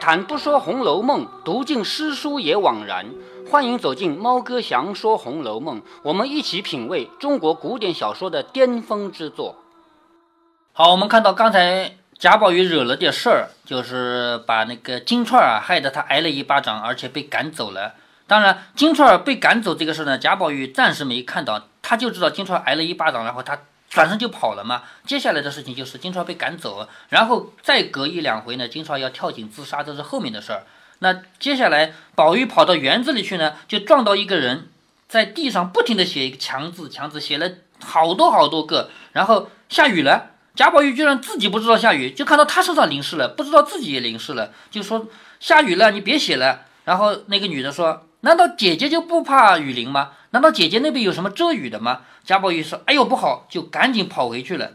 谈不说《红楼梦》，读尽诗书也枉然。欢迎走进猫哥祥说《红楼梦》，我们一起品味中国古典小说的巅峰之作。好，我们看到刚才贾宝玉惹了点事儿，就是把那个金钏啊害得他挨了一巴掌，而且被赶走了。当然，金钏儿被赶走这个事呢，贾宝玉暂时没看到，他就知道金钏儿挨了一巴掌，然后他。转身就跑了嘛。接下来的事情就是金钏被赶走，然后再隔一两回呢，金钏要跳井自杀，这是后面的事儿。那接下来宝玉跑到园子里去呢，就撞到一个人在地上不停的写一个强字，强字写了好多好多个。然后下雨了，贾宝玉居然自己不知道下雨，就看到他身上淋湿了，不知道自己也淋湿了，就说下雨了，你别写了。然后那个女的说。难道姐姐就不怕雨淋吗？难道姐姐那边有什么遮雨的吗？贾宝玉说：“哎呦，不好！”就赶紧跑回去了。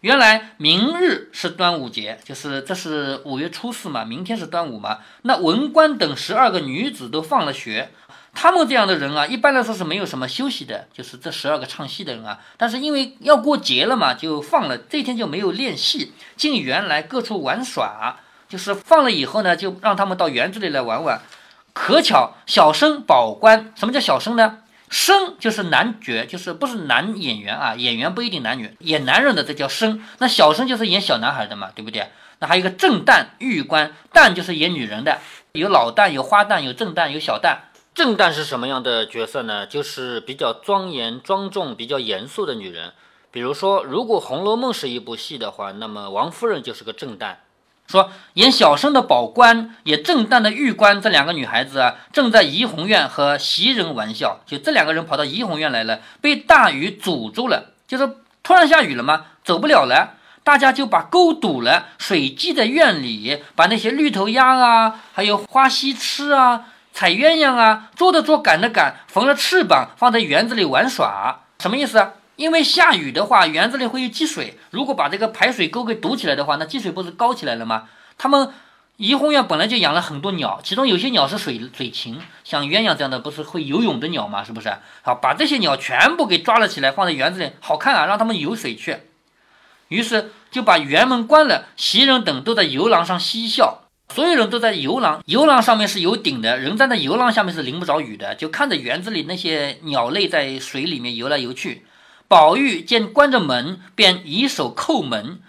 原来明日是端午节，就是这是五月初四嘛，明天是端午嘛。那文官等十二个女子都放了学，他们这样的人啊，一般来说是没有什么休息的，就是这十二个唱戏的人啊。但是因为要过节了嘛，就放了，这天就没有练戏，进园来各处玩耍。就是放了以后呢，就让他们到园子里来玩玩。可巧，小生宝官，什么叫小生呢？生就是男角，就是不是男演员啊，演员不一定男女，演男人的这叫生。那小生就是演小男孩的嘛，对不对？那还有一个正旦玉官，旦就是演女人的，有老旦，有花旦，有正旦，有小旦。正旦是什么样的角色呢？就是比较庄严庄重、比较严肃的女人。比如说，如果《红楼梦》是一部戏的话，那么王夫人就是个正旦。说演小生的宝官，也正旦的玉官，这两个女孩子啊，正在怡红院和袭人玩笑。就这两个人跑到怡红院来了，被大雨阻住了，就是突然下雨了嘛，走不了了。大家就把沟堵了，水积在院里，把那些绿头鸭啊，还有花溪吃啊，采鸳鸯啊，捉的捉，赶的赶，缝了翅膀，放在园子里玩耍。什么意思啊？因为下雨的话，园子里会有积水。如果把这个排水沟给堵起来的话，那积水不是高起来了吗？他们怡红院本来就养了很多鸟，其中有些鸟是水水禽，像鸳鸯这样的不是会游泳的鸟吗？是不是？好，把这些鸟全部给抓了起来，放在园子里，好看啊，让他们游水去。于是就把园门关了，袭人等都在游廊上嬉笑，所有人都在游廊，游廊上面是有顶的，人站在游廊下面是淋不着雨的，就看着园子里那些鸟类在水里面游来游去。宝玉见关着门，便以手叩门。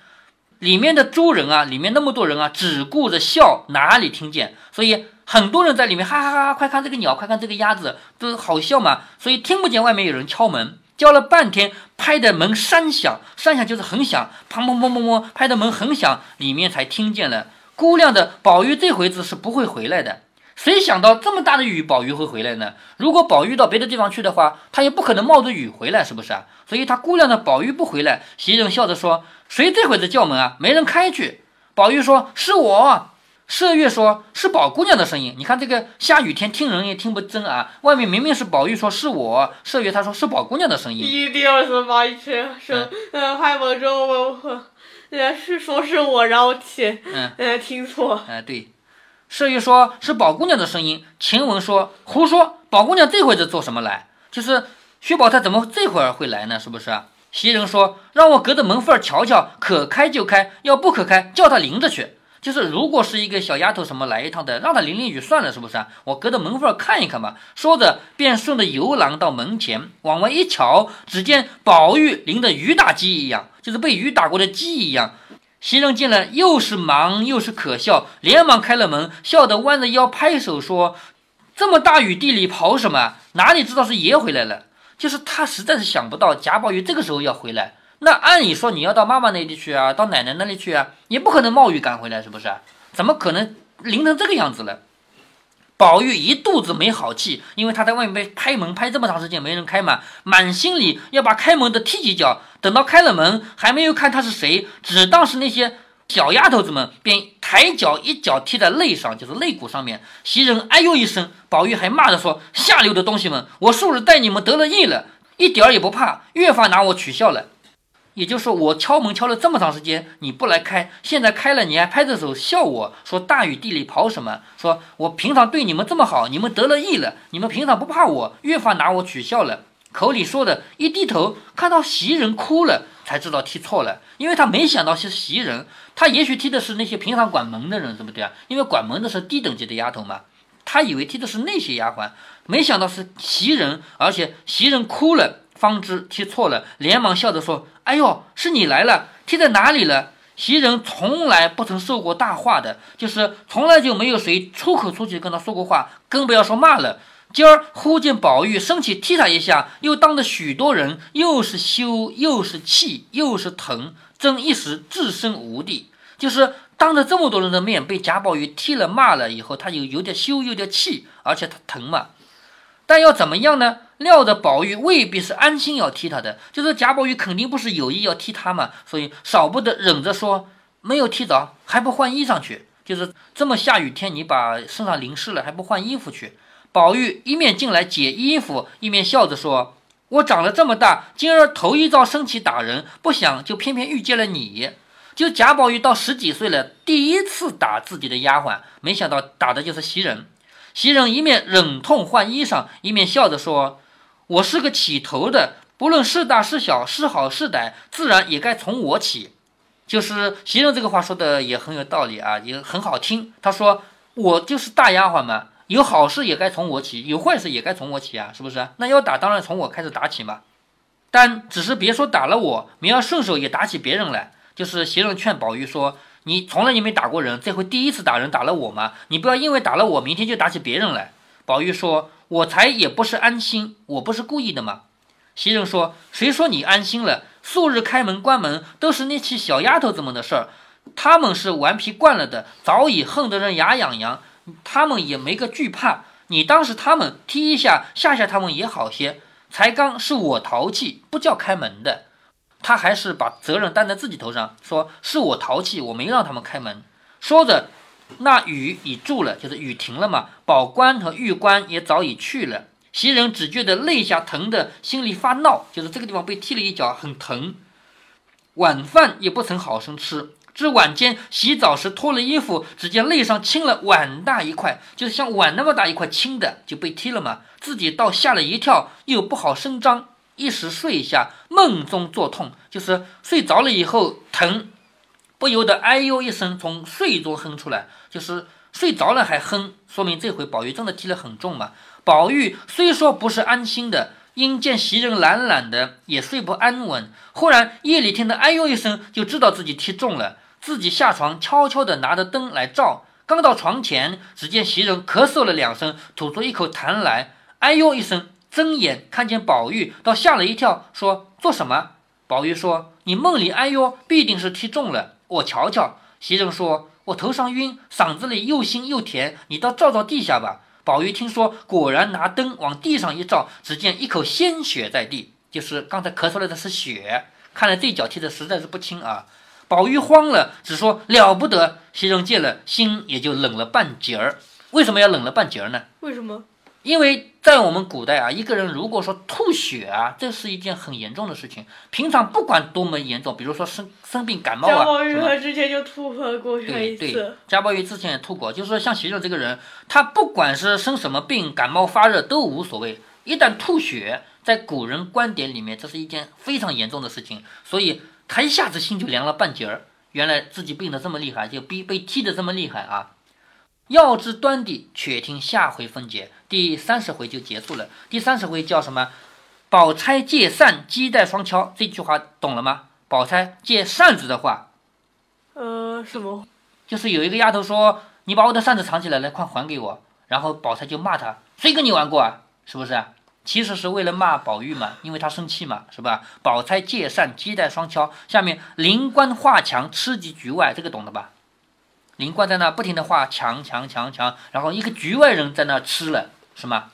里面的诸人啊，里面那么多人啊，只顾着笑，哪里听见？所以很多人在里面哈哈哈哈！快看这个鸟，快看这个鸭子，都好笑嘛。所以听不见外面有人敲门，叫了半天，拍的门三响，三响就是很响，砰砰砰砰砰，拍的门很响，里面才听见了。估量的宝玉这回子是不会回来的。谁想到这么大的雨，宝玉会回来呢？如果宝玉到别的地方去的话，他也不可能冒着雨回来，是不是啊？所以他估量着宝玉不回来，袭人笑着说：“谁这会子叫门啊？没人开去。”宝玉说：“是我。”麝月说：“是宝姑娘的声音。”你看这个下雨天听人也听不真啊！外面明明是宝玉说是我，麝月他说是宝姑娘的声音。一定是宝玉说：“嗯，开门之后我我，呃，是说是我，然后听，嗯，听错。”嗯，对。麝月说是宝姑娘的声音，晴雯说胡说，宝姑娘这会子做什么来？就是薛宝钗怎么这会儿会来呢？是不是？袭人说让我隔着门缝瞧瞧，可开就开，要不可开，叫她淋着去。就是如果是一个小丫头什么来一趟的，让她淋淋雨算了，是不是？我隔着门缝看一看吧。说着便顺着游廊到门前，往外一瞧，只见宝玉淋得雨打鸡一样，就是被雨打过的鸡一样。袭人进来，又是忙又是可笑，连忙开了门，笑得弯着腰拍手说：“这么大雨地里跑什么？哪里知道是爷回来了？就是他实在是想不到贾宝玉这个时候要回来。那按理说你要到妈妈那里去啊，到奶奶那里去啊，也不可能冒雨赶回来，是不是？怎么可能淋成这个样子了？”宝玉一肚子没好气，因为他在外面拍门拍这么长时间没人开嘛，满心里要把开门的踢几脚。等到开了门，还没有看他是谁，只当是那些小丫头子们，便抬脚一脚踢在肋上，就是肋骨上面。袭人哎呦一声，宝玉还骂着说：“下流的东西们，我素日待你们得了意了，一点儿也不怕，越发拿我取笑了。”也就是说，我敲门敲了这么长时间，你不来开，现在开了，你还拍着手笑我说大雨地里跑什么？说我平常对你们这么好，你们得了意了，你们平常不怕我，越发拿我取笑了。口里说的，一低头看到袭人哭了，才知道踢错了，因为他没想到是袭人，他也许踢的是那些平常管门的人，对不对啊？因为管门的是低等级的丫头嘛，他以为踢的是那些丫鬟，没想到是袭人，而且袭人哭了，方知踢错了，连忙笑着说：“哎呦，是你来了，踢在哪里了？”袭人从来不曾受过大话的，就是从来就没有谁出口出去跟他说过话，更不要说骂了。今儿忽见宝玉生气踢他一下，又当着许多人，又是羞又是气又是疼，真一时置身无地。就是当着这么多人的面被贾宝玉踢了骂了以后，他有有点羞，有点气，而且他疼嘛。但要怎么样呢？料着宝玉未必是安心要踢他的，就是贾宝玉肯定不是有意要踢他嘛，所以少不得忍着说没有踢着，还不换衣裳去。就是这么下雨天，你把身上淋湿了，还不换衣服去。宝玉一面进来解衣服，一面笑着说：“我长了这么大，今儿头一遭生气打人，不想就偏偏遇见了你。就贾宝玉到十几岁了，第一次打自己的丫鬟，没想到打的就是袭人。袭人一面忍痛换衣裳，一面笑着说：‘我是个起头的，不论是大是小，是好是歹，自然也该从我起。’就是袭人这个话说的也很有道理啊，也很好听。他说：‘我就是大丫鬟嘛。’有好事也该从我起，有坏事也该从我起啊，是不是？那要打，当然从我开始打起嘛。但只是别说打了我，明儿顺手也打起别人来。就是袭人劝宝玉说：“你从来也没打过人，这回第一次打人打了我嘛，你不要因为打了我，明天就打起别人来。”宝玉说：“我才也不是安心，我不是故意的嘛。”袭人说：“谁说你安心了？素日开门关门都是那些小丫头子们的事儿，他们是顽皮惯了的，早已恨得人牙痒痒。”他们也没个惧怕，你当时他们踢一下吓吓他们也好些。才刚是我淘气，不叫开门的。他还是把责任担在自己头上，说是我淘气，我没让他们开门。说着，那雨已住了，就是雨停了嘛。宝官和玉官也早已去了。袭人只觉得肋下疼的，心里发闹，就是这个地方被踢了一脚，很疼。晚饭也不曾好生吃。至晚间洗澡时脱了衣服，只见肋上青了碗大一块，就是像碗那么大一块青的，就被踢了嘛。自己倒吓了一跳，又不好声张，一时睡下，梦中作痛，就是睡着了以后疼，不由得哎呦一声从睡中哼出来，就是睡着了还哼，说明这回宝玉真的踢了很重嘛。宝玉虽说不是安心的。因见袭人懒懒的，也睡不安稳。忽然夜里听得哎呦一声，就知道自己踢中了。自己下床，悄悄地拿着灯来照。刚到床前，只见袭人咳嗽了两声，吐出一口痰来，哎呦一声，睁眼看见宝玉，倒吓了一跳，说：“做什么？”宝玉说：“你梦里哎呦，必定是踢中了。我瞧瞧。”袭人说：“我头上晕，嗓子里又腥又甜，你倒照照地下吧。”宝玉听说，果然拿灯往地上一照，只见一口鲜血在地，就是刚才咳出来的是血。看来这脚踢的实在是不轻啊！宝玉慌了，只说了不得。袭人见了，心也就冷了半截儿。为什么要冷了半截儿呢？为什么？因为在我们古代啊，一个人如果说吐血啊，这是一件很严重的事情。平常不管多么严重，比如说生生病感冒啊，贾宝玉他之前就吐过过一次。贾宝玉之前也吐过，就是说像袭人这个人，他不管是生什么病，感冒发热都无所谓。一旦吐血，在古人观点里面，这是一件非常严重的事情，所以他一下子心就凉了半截儿。原来自己病得这么厉害，就逼被踢得这么厉害啊！要知端底，且听下回分解。第三十回就结束了。第三十回叫什么？宝钗借扇，击带双敲。这句话懂了吗？宝钗借扇子的话，呃，什么？就是有一个丫头说：“你把我的扇子藏起来，了，快还给我。”然后宝钗就骂他：“谁跟你玩过啊？是不是？”其实是为了骂宝玉嘛，因为他生气嘛，是吧？宝钗借扇，击带双敲。下面灵官画墙，吃及局外，这个懂的吧？林冠在那不停的画墙墙墙墙，然后一个局外人在那吃了，是吗？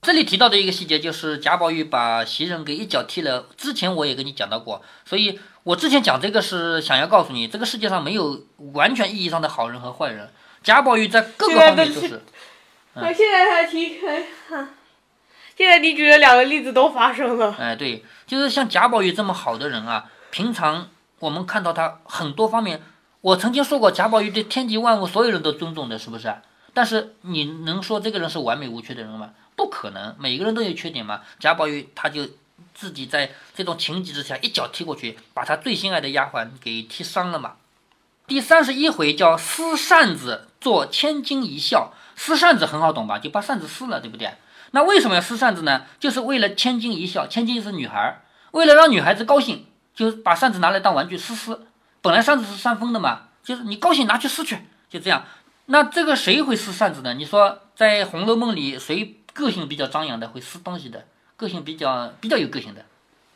这里提到的一个细节就是贾宝玉把袭人给一脚踢了。之前我也跟你讲到过，所以我之前讲这个是想要告诉你，这个世界上没有完全意义上的好人和坏人。贾宝玉在各个方面都是。啊，现在他提，现在你举的两个例子都发生了。哎，对，就是像贾宝玉这么好的人啊，平常我们看到他很多方面。我曾经说过，贾宝玉对天地万物所有人都尊重的，是不是？但是你能说这个人是完美无缺的人吗？不可能，每个人都有缺点嘛。贾宝玉他就自己在这种情急之下一脚踢过去，把他最心爱的丫鬟给踢伤了嘛。第三十一回叫撕扇子做千金一笑，撕扇子很好懂吧？就把扇子撕了，对不对？那为什么要撕扇子呢？就是为了千金一笑，千金是女孩，为了让女孩子高兴，就把扇子拿来当玩具撕撕。本来扇子是扇风的嘛，就是你高兴拿去撕去，就这样。那这个谁会撕扇子呢？你说在《红楼梦》里谁个性比较张扬的，会撕东西的，个性比较比较有个性的？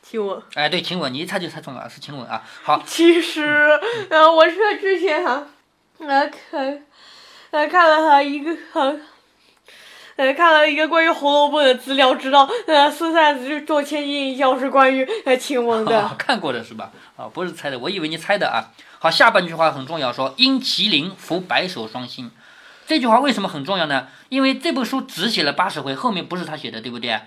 晴雯。哎，对，晴雯，你一猜就猜中了，是晴雯啊。好，其实，呃，我是之前哈，呃看，呃看了他一个哈。呃，看了一个关于《红楼梦》的资料，知道呃，四扇子做千金一笑是关于呃晴雯的。看过的是吧？啊，不是猜的，我以为你猜的啊。好，下半句话很重要，说因麒麟伏白首双星。这句话为什么很重要呢？因为这本书只写了八十回，后面不是他写的，对不对？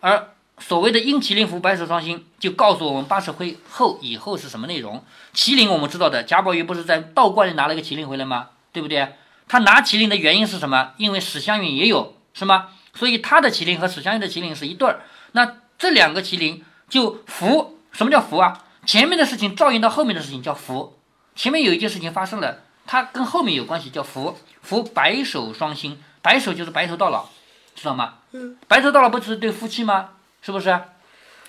而所谓的因麒麟伏白首双星，就告诉我们八十回后以后是什么内容。麒麟我们知道的，贾宝玉不是在道观里拿了个麒麟回来吗？对不对？他拿麒麟的原因是什么？因为史湘云也有。是吗？所以他的麒麟和史湘云的麒麟是一对儿。那这两个麒麟就福，什么叫福啊？前面的事情照应到后面的事情叫福。前面有一件事情发生了，它跟后面有关系，叫福。福白首双星，白首就是白头到老，知道吗？嗯。白头到老不是对夫妻吗？是不是？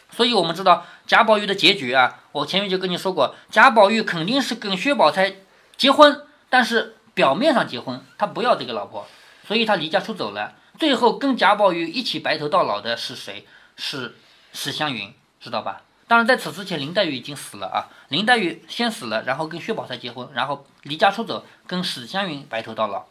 所以我们知道贾宝玉的结局啊，我前面就跟你说过，贾宝玉肯定是跟薛宝钗结婚，但是表面上结婚，他不要这个老婆，所以他离家出走了。最后跟贾宝玉一起白头到老的是谁？是史湘云，知道吧？当然在此之前，林黛玉已经死了啊。林黛玉先死了，然后跟薛宝钗结婚，然后离家出走，跟史湘云白头到老。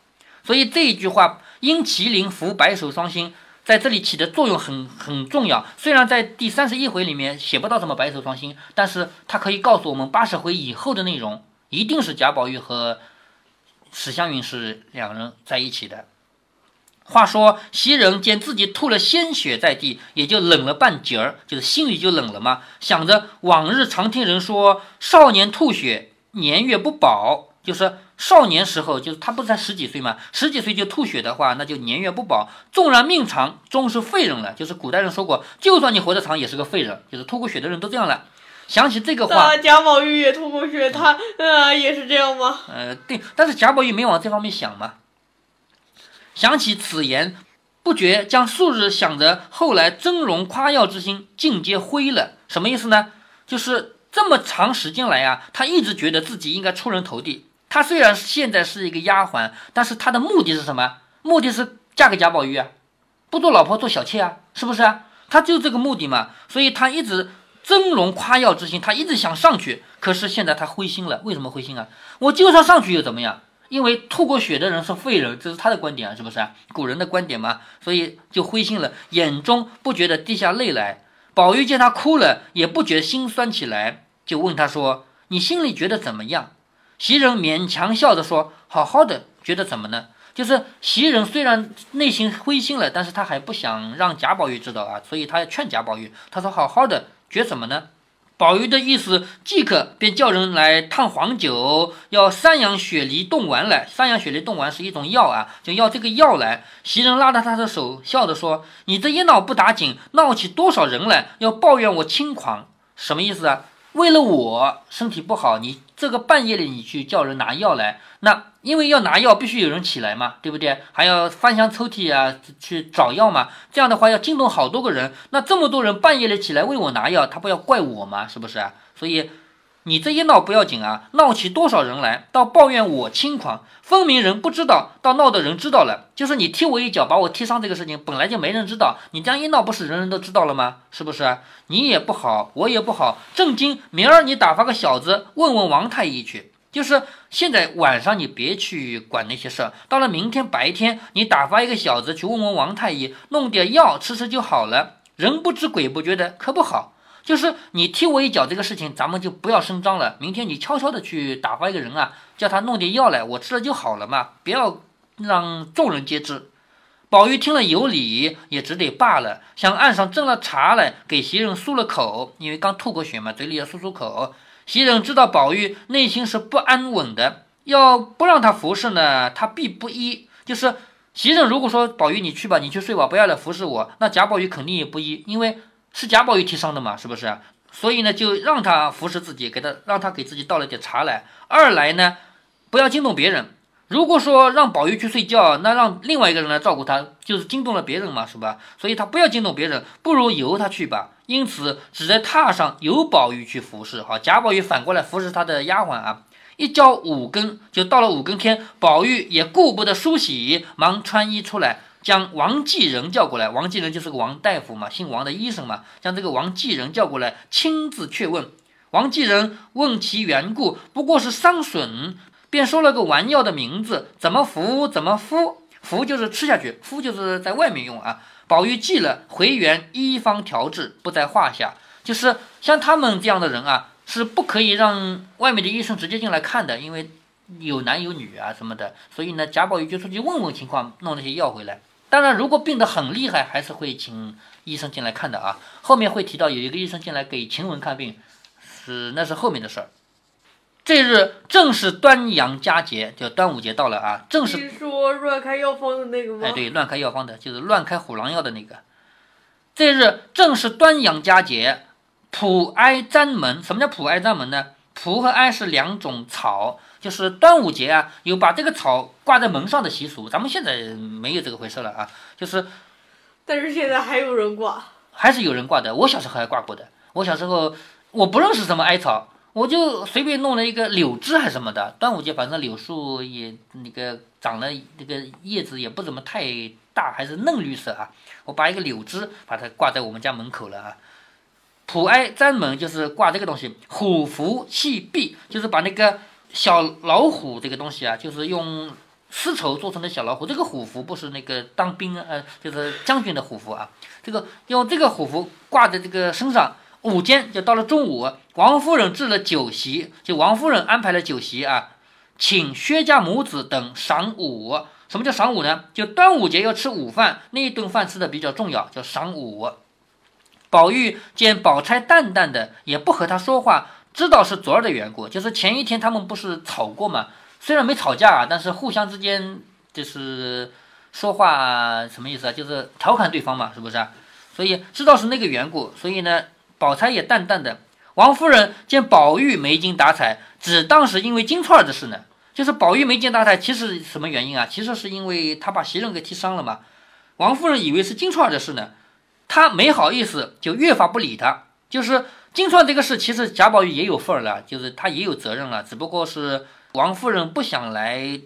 所以这一句话“因麒麟伏白首双星”在这里起的作用很很重要。虽然在第三十一回里面写不到什么白首双星，但是它可以告诉我们八十回以后的内容，一定是贾宝玉和史湘云是两人在一起的。话说袭人见自己吐了鲜血在地，也就冷了半截儿，就是心里就冷了嘛。想着往日常听人说，少年吐血，年月不保，就是少年时候，就是他不是才十几岁嘛，十几岁就吐血的话，那就年月不保。纵然命长，终是废人了。就是古代人说过，就算你活得长，也是个废人。就是吐过血的人都这样了。想起这个话，贾宝玉也吐过血，他呃也是这样吗？呃，对，但是贾宝玉没往这方面想嘛。想起此言，不觉将数日想着后来峥嵘夸耀之心尽皆灰了。什么意思呢？就是这么长时间来啊，他一直觉得自己应该出人头地。他虽然现在是一个丫鬟，但是他的目的是什么？目的是嫁给贾宝玉啊，不做老婆做小妾啊，是不是啊？他就这个目的嘛。所以他一直峥嵘夸耀之心，他一直想上去。可是现在他灰心了。为什么灰心啊？我就算上去又怎么样？因为吐过血的人是废人，这是他的观点啊，是不是啊？古人的观点嘛，所以就灰心了，眼中不觉得滴下泪来。宝玉见他哭了，也不觉心酸起来，就问他说：“你心里觉得怎么样？”袭人勉强笑着说：“好好的，觉得怎么呢？就是袭人虽然内心灰心了，但是他还不想让贾宝玉知道啊，所以他要劝贾宝玉。他说：好好的，觉什么呢？”宝玉的意思，即刻便叫人来烫黄酒，要三阳雪梨冻丸来。三阳雪梨冻丸是一种药啊，就要这个药来。袭人拉着他的手，笑着说：“你这一闹不打紧，闹起多少人来，要抱怨我轻狂，什么意思啊？为了我身体不好，你。”这个半夜里你去叫人拿药来，那因为要拿药必须有人起来嘛，对不对？还要翻箱抽屉啊去找药嘛，这样的话要惊动好多个人，那这么多人半夜里起来为我拿药，他不要怪我吗？是不是？所以。你这一闹不要紧啊，闹起多少人来，到抱怨我轻狂，分明人不知道，到闹的人知道了。就是你踢我一脚，把我踢伤这个事情，本来就没人知道，你这样一闹，不是人人都知道了吗？是不是？你也不好，我也不好。正经，明儿你打发个小子问问王太医去。就是现在晚上你别去管那些事儿，到了明天白天，你打发一个小子去问问王太医，弄点药吃吃就好了。人不知鬼不觉的，可不好。就是你踢我一脚这个事情，咱们就不要声张了。明天你悄悄的去打发一个人啊，叫他弄点药来，我吃了就好了嘛，不要让众人皆知。宝玉听了有理，也只得罢了，向岸上斟了茶来，给袭人漱了口，因为刚吐过血嘛，嘴里要漱漱口。袭人知道宝玉内心是不安稳的，要不让他服侍呢，他必不依，就是。袭人如果说宝玉你去吧，你去睡吧，不要来服侍我，那贾宝玉肯定也不依，因为是贾宝玉提倡的嘛，是不是？所以呢，就让他服侍自己，给他让他给自己倒了点茶来。二来呢，不要惊动别人。如果说让宝玉去睡觉，那让另外一个人来照顾他，就是惊动了别人嘛，是吧？所以他不要惊动别人，不如由他去吧。因此只在榻上由宝玉去服侍。好，贾宝玉反过来服侍他的丫鬟啊。一交五更，就到了五更天，宝玉也顾不得梳洗，忙穿衣出来，将王继仁叫过来。王继仁就是个王大夫嘛，姓王的医生嘛，将这个王继仁叫过来，亲自确问。王继仁问其缘故，不过是伤损。便说了个丸药的名字，怎么服怎么敷，服就是吃下去，敷就是在外面用啊。宝玉记了，回原医方调治，不在话下。就是像他们这样的人啊，是不可以让外面的医生直接进来看的，因为有男有女啊什么的。所以呢，贾宝玉就出去问问情况，弄那些药回来。当然，如果病得很厉害，还是会请医生进来看的啊。后面会提到有一个医生进来给晴雯看病，是那是后面的事儿。这日正是端阳佳节，就端午节到了啊！正是你说乱开药方的那个吗？哎，对，乱开药方的，就是乱开虎狼药的那个。这日正是端阳佳节，普哀簪门。什么叫普哀簪门呢？蒲和哀是两种草，就是端午节啊，有把这个草挂在门上的习俗。咱们现在没有这个回事了啊，就是，但是现在还有人挂，还是有人挂的。我小时候还挂过的。我小时候我不认识什么艾草。我就随便弄了一个柳枝还是什么的，端午节反正柳树也那个长了那个叶子也不怎么太大，还是嫩绿色啊。我把一个柳枝把它挂在我们家门口了啊。普哀簪门就是挂这个东西，虎符系壁就是把那个小老虎这个东西啊，就是用丝绸做成的小老虎。这个虎符不是那个当兵呃，就是将军的虎符啊。这个用这个虎符挂在这个身上。午间就到了中午，王夫人置了酒席，就王夫人安排了酒席啊，请薛家母子等赏午。什么叫赏午呢？就端午节要吃午饭，那一顿饭吃的比较重要，叫赏午。宝玉见宝钗淡淡的，也不和他说话，知道是昨儿的缘故，就是前一天他们不是吵过嘛？虽然没吵架啊，但是互相之间就是说话什么意思啊？就是调侃对方嘛，是不是？所以知道是那个缘故，所以呢。宝钗也淡淡的。王夫人见宝玉没精打采，只当是因为金钏儿的事呢。就是宝玉没精打采，其实什么原因啊？其实是因为他把袭人给踢伤了嘛。王夫人以为是金钏儿的事呢，她没好意思，就越发不理他。就是金钏这个事，其实贾宝玉也有份儿了，就是他也有责任了，只不过是王夫人不想来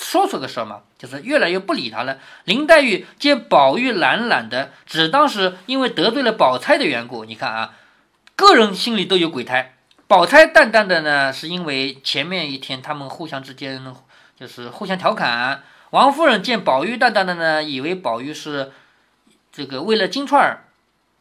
说这个事儿嘛，就是越来越不理他了。林黛玉见宝玉懒懒的，只当是因为得罪了宝钗的缘故。你看啊。个人心里都有鬼胎，宝钗淡淡的呢，是因为前面一天他们互相之间就是互相调侃。王夫人见宝玉淡淡的呢，以为宝玉是这个为了金钏儿。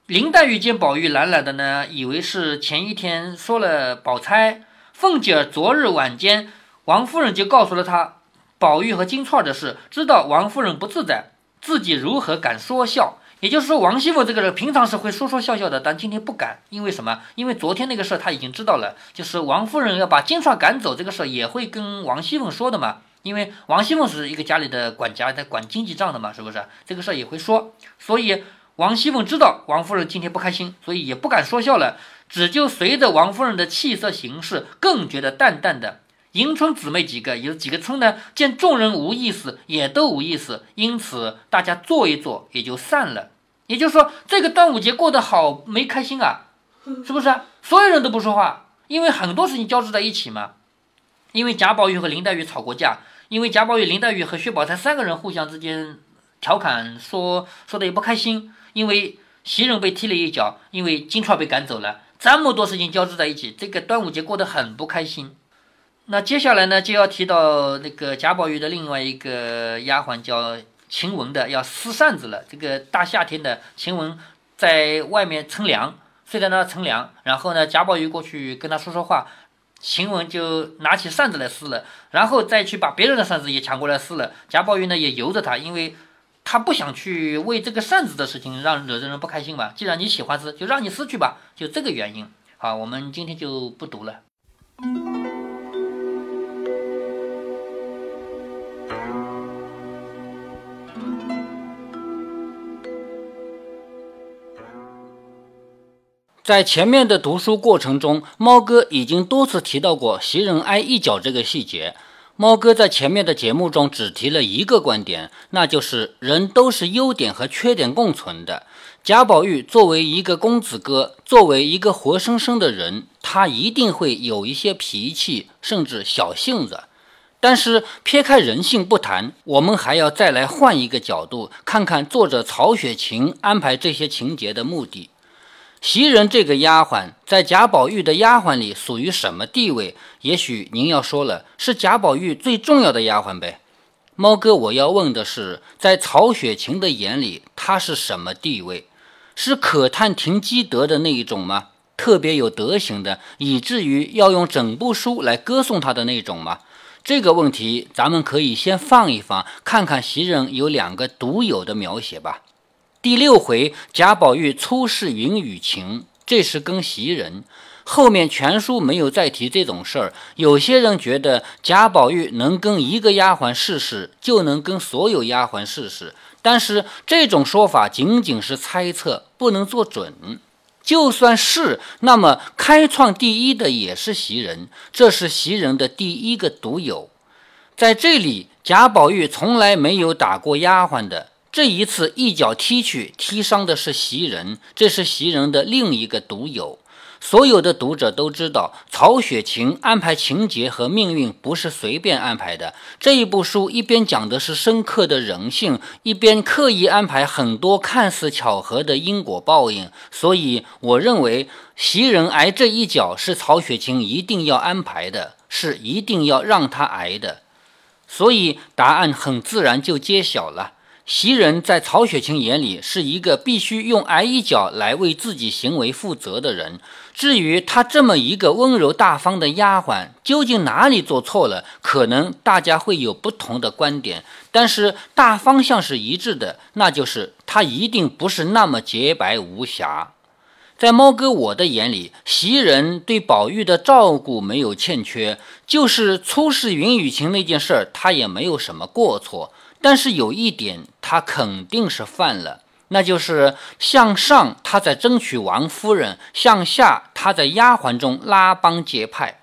林黛玉见宝玉懒懒的呢，以为是前一天说了宝钗。凤姐儿昨日晚间，王夫人就告诉了她宝玉和金钏儿的事，知道王夫人不自在，自己如何敢说笑？也就是说，王熙凤这个人平常是会说说笑笑的，但今天不敢，因为什么？因为昨天那个事儿他已经知道了，就是王夫人要把金钏赶走这个事儿也会跟王熙凤说的嘛。因为王熙凤是一个家里的管家，在管经济账的嘛，是不是？这个事儿也会说，所以王熙凤知道王夫人今天不开心，所以也不敢说笑了，只就随着王夫人的气色行事，更觉得淡淡的。迎春姊妹几个有几个春呢？见众人无意思，也都无意思，因此大家坐一坐，也就散了。也就是说，这个端午节过得好没开心啊？是不是？所有人都不说话，因为很多事情交织在一起嘛。因为贾宝玉和林黛玉吵过架，因为贾宝玉、林黛玉和薛宝钗三个人互相之间调侃说说的也不开心，因为袭人被踢了一脚，因为金钏被赶走了，这么多事情交织在一起，这个端午节过得很不开心。那接下来呢，就要提到那个贾宝玉的另外一个丫鬟叫晴雯的，要撕扇子了。这个大夏天的，晴雯在外面乘凉，睡在那乘凉。然后呢，贾宝玉过去跟他说说话，晴雯就拿起扇子来撕了，然后再去把别人的扇子也抢过来撕了。贾宝玉呢也由着他，因为他不想去为这个扇子的事情让惹着人不开心吧？既然你喜欢撕，就让你撕去吧，就这个原因。好，我们今天就不读了。在前面的读书过程中，猫哥已经多次提到过袭人挨一脚这个细节。猫哥在前面的节目中只提了一个观点，那就是人都是优点和缺点共存的。贾宝玉作为一个公子哥，作为一个活生生的人，他一定会有一些脾气，甚至小性子。但是撇开人性不谈，我们还要再来换一个角度，看看作者曹雪芹安排这些情节的目的。袭人这个丫鬟在贾宝玉的丫鬟里属于什么地位？也许您要说了，是贾宝玉最重要的丫鬟呗。猫哥，我要问的是，在曹雪芹的眼里，她是什么地位？是可叹停机德的那一种吗？特别有德行的，以至于要用整部书来歌颂他的那种吗？这个问题咱们可以先放一放，看看袭人有两个独有的描写吧。第六回，贾宝玉初试云雨情，这是跟袭人。后面全书没有再提这种事儿。有些人觉得贾宝玉能跟一个丫鬟试试，就能跟所有丫鬟试试。但是这种说法仅仅是猜测，不能做准。就算是，那么开创第一的也是袭人，这是袭人的第一个独有。在这里，贾宝玉从来没有打过丫鬟的，这一次一脚踢去，踢伤的是袭人，这是袭人的另一个独有。所有的读者都知道，曹雪芹安排情节和命运不是随便安排的。这一部书一边讲的是深刻的人性，一边刻意安排很多看似巧合的因果报应。所以，我认为袭人挨这一脚是曹雪芹一定要安排的，是一定要让他挨的。所以，答案很自然就揭晓了。袭人在曹雪芹眼里是一个必须用挨一脚来为自己行为负责的人。至于她这么一个温柔大方的丫鬟，究竟哪里做错了？可能大家会有不同的观点，但是大方向是一致的，那就是她一定不是那么洁白无瑕。在猫哥我的眼里，袭人对宝玉的照顾没有欠缺，就是初试云雨情那件事儿，她也没有什么过错。但是有一点，他肯定是犯了，那就是向上他在争取王夫人，向下他在丫鬟中拉帮结派。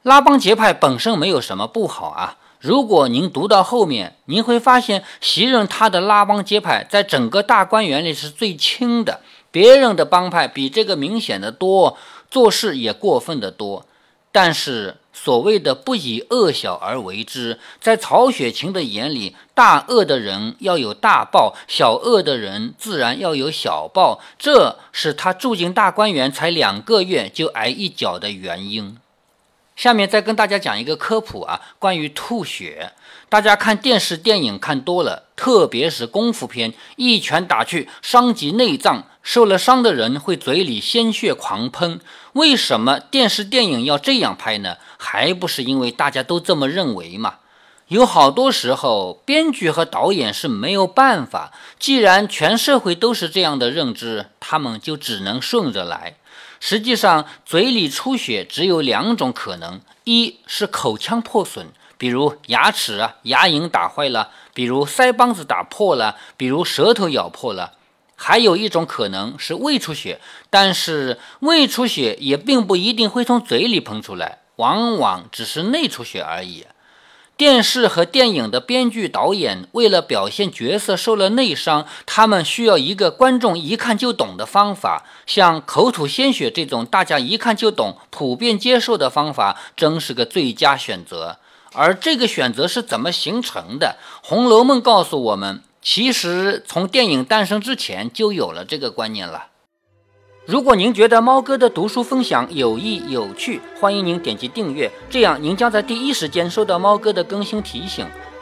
拉帮结派本身没有什么不好啊。如果您读到后面，您会发现袭人他的拉帮结派在整个大观园里是最轻的，别人的帮派比这个明显的多，做事也过分的多。但是所谓的不以恶小而为之，在曹雪芹的眼里，大恶的人要有大报，小恶的人自然要有小报。这是他住进大观园才两个月就挨一脚的原因。下面再跟大家讲一个科普啊，关于吐血。大家看电视电影看多了，特别是功夫片，一拳打去伤及内脏，受了伤的人会嘴里鲜血狂喷。为什么电视电影要这样拍呢？还不是因为大家都这么认为嘛？有好多时候，编剧和导演是没有办法。既然全社会都是这样的认知，他们就只能顺着来。实际上，嘴里出血只有两种可能：一是口腔破损。比如牙齿啊、牙龈打坏了，比如腮帮子打破了，比如舌头咬破了，还有一种可能是胃出血，但是胃出血也并不一定会从嘴里喷出来，往往只是内出血而已。电视和电影的编剧导演为了表现角色受了内伤，他们需要一个观众一看就懂的方法，像口吐鲜血这种大家一看就懂、普遍接受的方法，真是个最佳选择。而这个选择是怎么形成的？《红楼梦》告诉我们，其实从电影诞生之前就有了这个观念了。如果您觉得猫哥的读书分享有益有趣，欢迎您点击订阅，这样您将在第一时间收到猫哥的更新提醒。